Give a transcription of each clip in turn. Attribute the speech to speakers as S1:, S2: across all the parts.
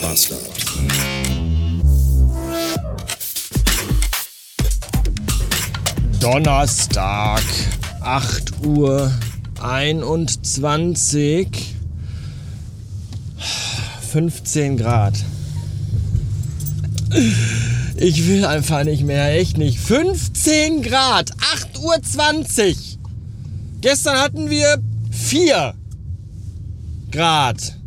S1: Bastard.
S2: Donnerstag, 8 Uhr 21, 15 Grad. Ich will einfach nicht mehr, echt nicht. 15 Grad, 8 Uhr 20. Gestern hatten wir 4 Grad.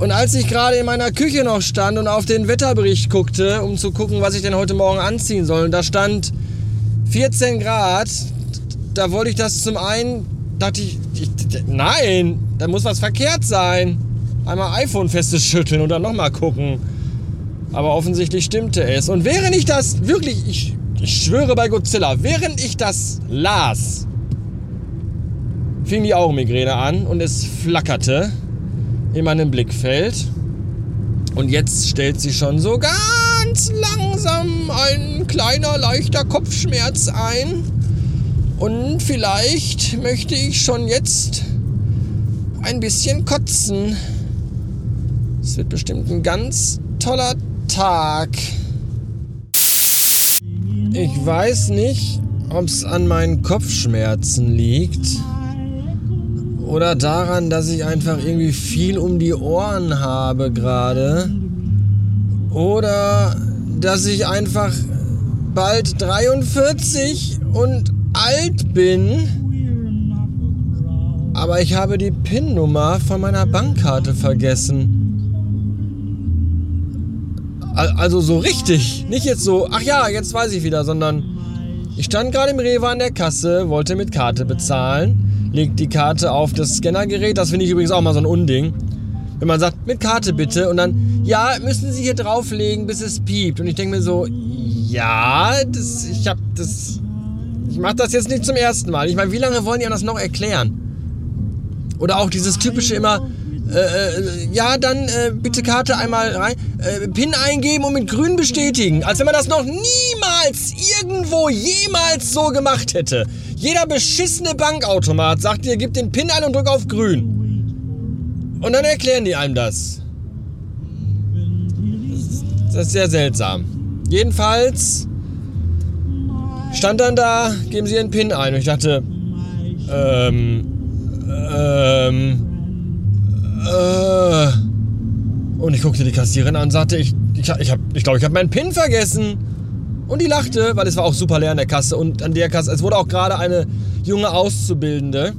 S2: Und als ich gerade in meiner Küche noch stand und auf den Wetterbericht guckte, um zu gucken, was ich denn heute Morgen anziehen soll, und da stand 14 Grad, da wollte ich das zum einen, dachte ich, ich nein, da muss was verkehrt sein. Einmal iPhone festes schütteln und dann nochmal gucken. Aber offensichtlich stimmte es. Und während ich das wirklich, ich, ich schwöre bei Godzilla, während ich das las, fing die Augenmigräne an und es flackerte in meinem Blickfeld. Und jetzt stellt sich schon so ganz langsam ein kleiner, leichter Kopfschmerz ein. Und vielleicht möchte ich schon jetzt ein bisschen kotzen. Es wird bestimmt ein ganz toller Tag. Ich weiß nicht, ob es an meinen Kopfschmerzen liegt oder daran, dass ich einfach irgendwie viel um die Ohren habe gerade. Oder dass ich einfach bald 43 und alt bin. Aber ich habe die PIN-Nummer von meiner Bankkarte vergessen. Also so richtig. Nicht jetzt so, ach ja, jetzt weiß ich wieder, sondern ich stand gerade im Rewe an der Kasse, wollte mit Karte bezahlen, legt die Karte auf das Scannergerät. Das finde ich übrigens auch mal so ein Unding. Wenn man sagt, mit Karte bitte und dann, ja, müssen Sie hier drauflegen, bis es piept. Und ich denke mir so, ja, das, ich habe das, ich mache das jetzt nicht zum ersten Mal. Ich meine, wie lange wollen die das noch erklären? Oder auch dieses typische immer, äh, äh, ja, dann äh, bitte Karte einmal rein, äh, PIN eingeben und mit grün bestätigen. Als wenn man das noch niemals irgendwo jemals so gemacht hätte. Jeder beschissene Bankautomat sagt dir, gib den PIN ein und drück auf grün. Und dann erklären die einem das. Das ist sehr seltsam. Jedenfalls stand dann da, geben Sie Ihren PIN ein. Und ich dachte, ähm, ähm, äh. Und ich guckte die Kassiererin an und sagte, ich glaube, ich, hab, ich, glaub, ich habe meinen PIN vergessen. Und die lachte, weil es war auch super leer an der Kasse. Und an der Kasse, es wurde auch gerade eine junge Auszubildende.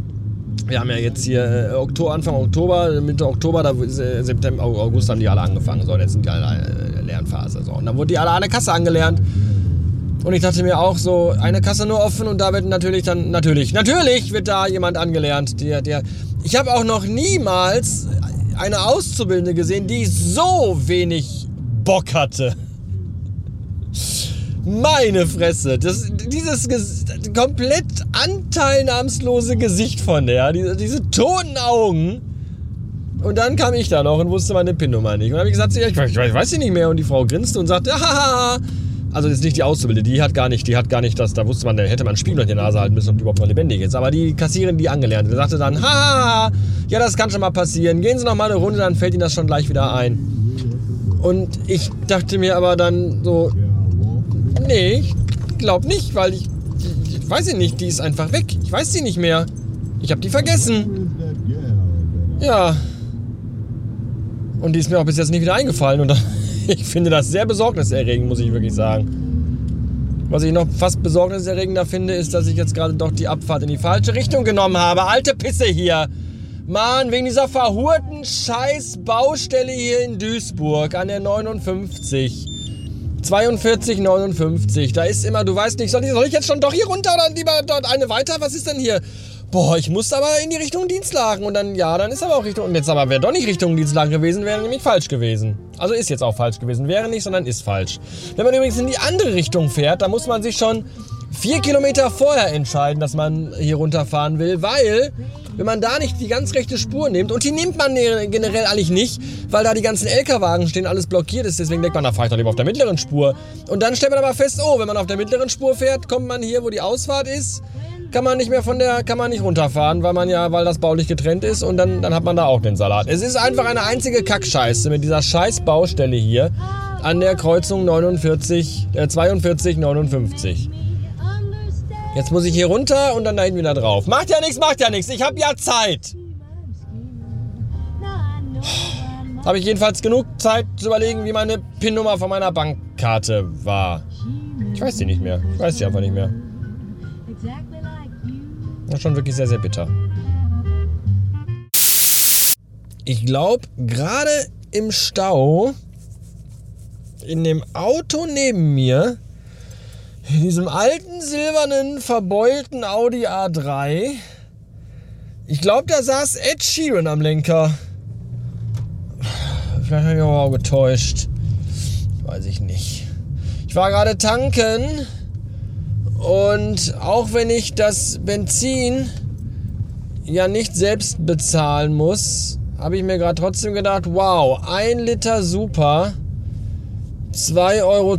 S2: Wir haben ja jetzt hier äh, Oktober, Anfang Oktober, Mitte Oktober, da, äh, September, August haben die alle angefangen. So, jetzt sind die alle in der Lernphase. So. Und dann wurde die alle an der Kasse angelernt. Und ich dachte mir auch so, eine Kasse nur offen und da wird natürlich dann, natürlich, natürlich wird da jemand angelernt, der, der, ich habe auch noch niemals eine Auszubildende gesehen, die so wenig Bock hatte. Meine Fresse, das, dieses komplett anteilnahmslose Gesicht von der, diese, diese toten Augen. Und dann kam ich da noch und wusste meine PIN-Nummer nicht. Und habe ich gesagt, ich, ich, ich weiß sie nicht mehr. Und die Frau grinste und sagte, haha, also ist nicht die Auszubildende, die hat gar nicht, die hat gar nicht das, da wusste man, da hätte man einen Spiegel in die Nase halten müssen, ob die überhaupt noch lebendig ist. Aber die Kassiererin, die angelernt, die sagte dann, ha, ja, das kann schon mal passieren. Gehen Sie noch mal eine Runde, dann fällt Ihnen das schon gleich wieder ein. Und ich dachte mir aber dann so, nee, ich glaub nicht, weil ich, ich, ich weiß sie nicht, die ist einfach weg. Ich weiß sie nicht mehr. Ich habe die vergessen. Ja. Und die ist mir auch bis jetzt nicht wieder eingefallen und dann ich finde das sehr besorgniserregend, muss ich wirklich sagen. Was ich noch fast besorgniserregender finde, ist, dass ich jetzt gerade doch die Abfahrt in die falsche Richtung genommen habe. Alte Pisse hier. Mann, wegen dieser verhurten scheiß Baustelle hier in Duisburg an der 59. 42, 59. Da ist immer, du weißt nicht, soll ich, soll ich jetzt schon doch hier runter oder lieber dort eine weiter? Was ist denn hier? Boah, ich muss aber in die Richtung Dienstlagen. Und dann, ja, dann ist aber auch Richtung. Und jetzt aber wäre doch nicht Richtung Dienstlagen gewesen, wäre nämlich falsch gewesen. Also ist jetzt auch falsch gewesen. Wäre nicht, sondern ist falsch. Wenn man übrigens in die andere Richtung fährt, dann muss man sich schon vier Kilometer vorher entscheiden, dass man hier runterfahren will, weil wenn man da nicht die ganz rechte Spur nimmt, und die nimmt man generell eigentlich nicht, weil da die ganzen LKW-Wagen stehen, alles blockiert ist, deswegen denkt man, da fahre ich doch lieber auf der mittleren Spur. Und dann stellt man aber fest, oh, wenn man auf der mittleren Spur fährt, kommt man hier, wo die Ausfahrt ist, kann man nicht mehr von der, kann man nicht runterfahren, weil man ja, weil das baulich getrennt ist und dann, dann hat man da auch den Salat. Es ist einfach eine einzige Kackscheiße mit dieser scheiß Baustelle hier an der Kreuzung 49, äh, 42, 59. Jetzt muss ich hier runter und dann dahin wieder drauf. Macht ja nichts, macht ja nichts. Ich habe ja Zeit. Habe ich jedenfalls genug Zeit zu überlegen, wie meine PIN-Nummer von meiner Bankkarte war. Ich weiß sie nicht mehr. Ich weiß sie einfach nicht mehr. Das ist schon wirklich sehr, sehr bitter. Ich glaube, gerade im Stau, in dem Auto neben mir, in diesem alten silbernen verbeulten Audi A3, ich glaube, da saß Ed Sheeran am Lenker. Vielleicht habe ich auch getäuscht. Weiß ich nicht. Ich war gerade tanken und auch wenn ich das Benzin ja nicht selbst bezahlen muss, habe ich mir gerade trotzdem gedacht, wow, ein Liter super, 2,20 Euro.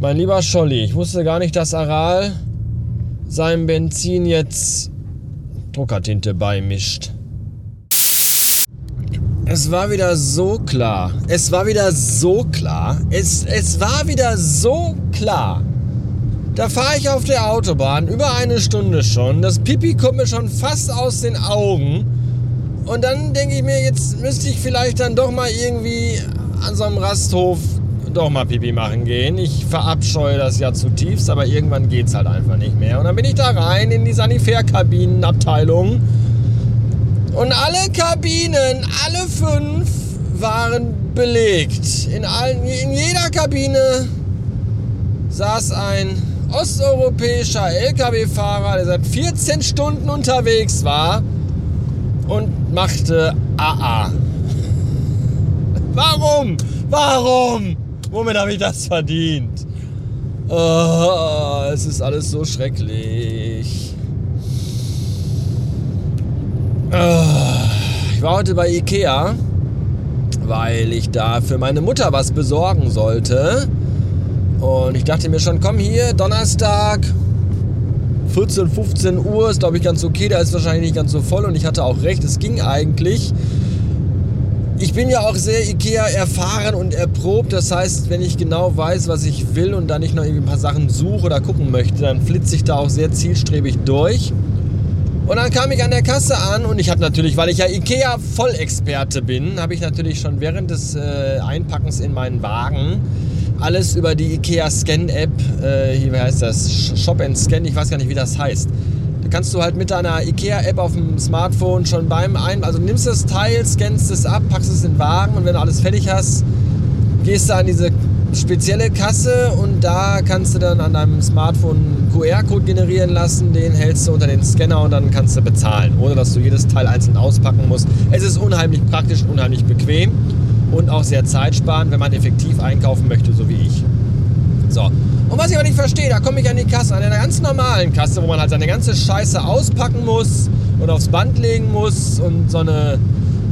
S2: Mein lieber Scholli, ich wusste gar nicht, dass Aral seinem Benzin jetzt Druckertinte beimischt. Es war wieder so klar. Es war wieder so klar. Es, es war wieder so klar. Da fahre ich auf der Autobahn über eine Stunde schon. Das Pipi kommt mir schon fast aus den Augen. Und dann denke ich mir, jetzt müsste ich vielleicht dann doch mal irgendwie an so einem Rasthof doch mal Pipi machen gehen. Ich verabscheue das ja zutiefst, aber irgendwann geht es halt einfach nicht mehr. Und dann bin ich da rein in die Sanitärkabinenabteilung und alle Kabinen, alle fünf, waren belegt. In, allen, in jeder Kabine saß ein osteuropäischer Lkw-Fahrer, der seit 14 Stunden unterwegs war und machte AA. Warum? Warum? Womit habe ich das verdient? Oh, es ist alles so schrecklich. Ich war heute bei Ikea, weil ich da für meine Mutter was besorgen sollte. Und ich dachte mir schon, komm hier, Donnerstag, 14, 15 Uhr, ist glaube ich ganz okay, da ist wahrscheinlich nicht ganz so voll und ich hatte auch recht, es ging eigentlich. Ich bin ja auch sehr Ikea erfahren und erprobt, das heißt, wenn ich genau weiß, was ich will und da nicht noch irgendwie ein paar Sachen suche oder gucken möchte, dann flitze ich da auch sehr zielstrebig durch. Und dann kam ich an der Kasse an und ich habe natürlich, weil ich ja Ikea Vollexperte bin, habe ich natürlich schon während des äh, Einpackens in meinen Wagen alles über die Ikea Scan App, äh, hier, wie heißt das? Shop and Scan, ich weiß gar nicht, wie das heißt. Da kannst du halt mit deiner Ikea App auf dem Smartphone schon beim Ein, also nimmst das Teil, scannst es ab, packst es in den Wagen und wenn du alles fertig hast, gehst du an diese spezielle Kasse und da kannst du dann an deinem Smartphone QR-Code generieren lassen, den hältst du unter den Scanner und dann kannst du bezahlen, ohne dass du jedes Teil einzeln auspacken musst. Es ist unheimlich praktisch, unheimlich bequem und auch sehr zeitsparend, wenn man effektiv einkaufen möchte, so wie ich. So. Und was ich aber nicht verstehe, da komme ich an die Kasse, an einer ganz normalen Kasse, wo man halt seine ganze Scheiße auspacken muss und aufs Band legen muss und so eine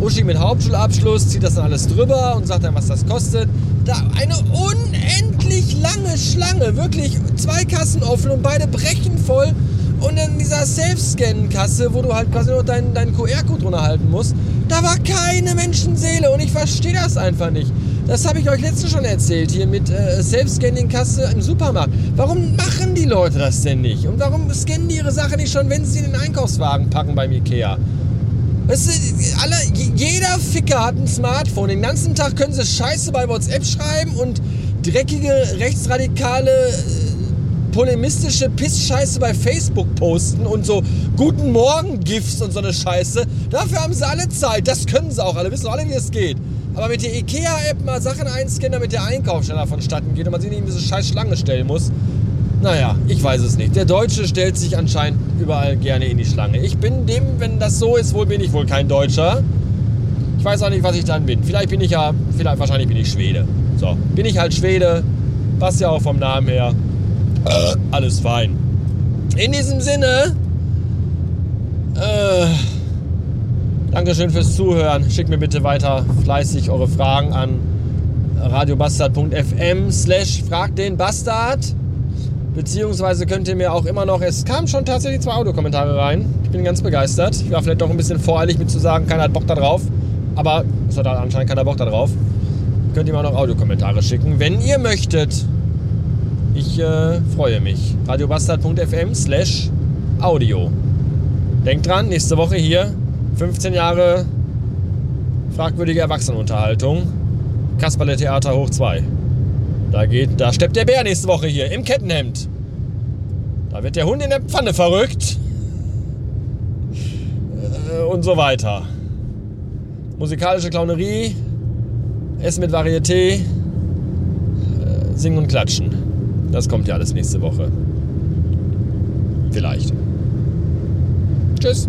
S2: Uschi mit Hauptschulabschluss zieht das dann alles drüber und sagt dann, was das kostet. Da eine unendlich lange Schlange, wirklich zwei Kassen offen und beide brechen voll. Und in dieser Self-Scan-Kasse, wo du halt quasi nur deinen, deinen QR-Code drunter halten musst, da war keine Menschenseele und ich verstehe das einfach nicht. Das habe ich euch letztens schon erzählt, hier mit äh, Self-Scanning-Kasse im Supermarkt. Warum machen die Leute das denn nicht? Und warum scannen die ihre Sache nicht schon, wenn sie in den Einkaufswagen packen beim Ikea? Weißt du, alle, jeder Ficker hat ein Smartphone. Den ganzen Tag können sie Scheiße bei WhatsApp schreiben und dreckige, rechtsradikale, äh, polemistische Pissscheiße bei Facebook posten und so Guten Morgen GIFs und so eine Scheiße. Dafür haben sie alle Zeit. Das können sie auch alle. Wissen alle, wie es geht. Aber mit der IKEA-App mal Sachen einscannen, damit der Einkauf schneller vonstatten geht und man sich nicht in diese scheiß Schlange stellen muss. Naja, ich weiß es nicht. Der Deutsche stellt sich anscheinend überall gerne in die Schlange. Ich bin dem, wenn das so ist, wohl bin ich wohl kein Deutscher. Ich weiß auch nicht, was ich dann bin. Vielleicht bin ich ja, vielleicht wahrscheinlich bin ich Schwede. So, bin ich halt Schwede. Passt ja auch vom Namen her. Äh, alles fein. In diesem Sinne, äh, Dankeschön fürs Zuhören. Schickt mir bitte weiter fleißig eure Fragen an radiobastard.fm slash frag den Bastard Beziehungsweise könnt ihr mir auch immer noch, es kamen schon tatsächlich zwei Audiokommentare rein. Ich bin ganz begeistert. Ich war vielleicht doch ein bisschen voreilig mit zu sagen, keiner hat Bock da drauf. Aber es hat halt anscheinend keiner Bock da drauf. Könnt ihr mir auch noch Audiokommentare schicken, wenn ihr möchtet. Ich äh, freue mich. radiobastard.fm slash audio. Denkt dran, nächste Woche hier 15 Jahre fragwürdige Erwachsenenunterhaltung. Kasperle Theater hoch 2. Da geht, da steppt der Bär nächste Woche hier im Kettenhemd. Da wird der Hund in der Pfanne verrückt. Äh, und so weiter. Musikalische Clownerie, Essen mit Varieté, äh, Singen und Klatschen. Das kommt ja alles nächste Woche. Vielleicht. Tschüss.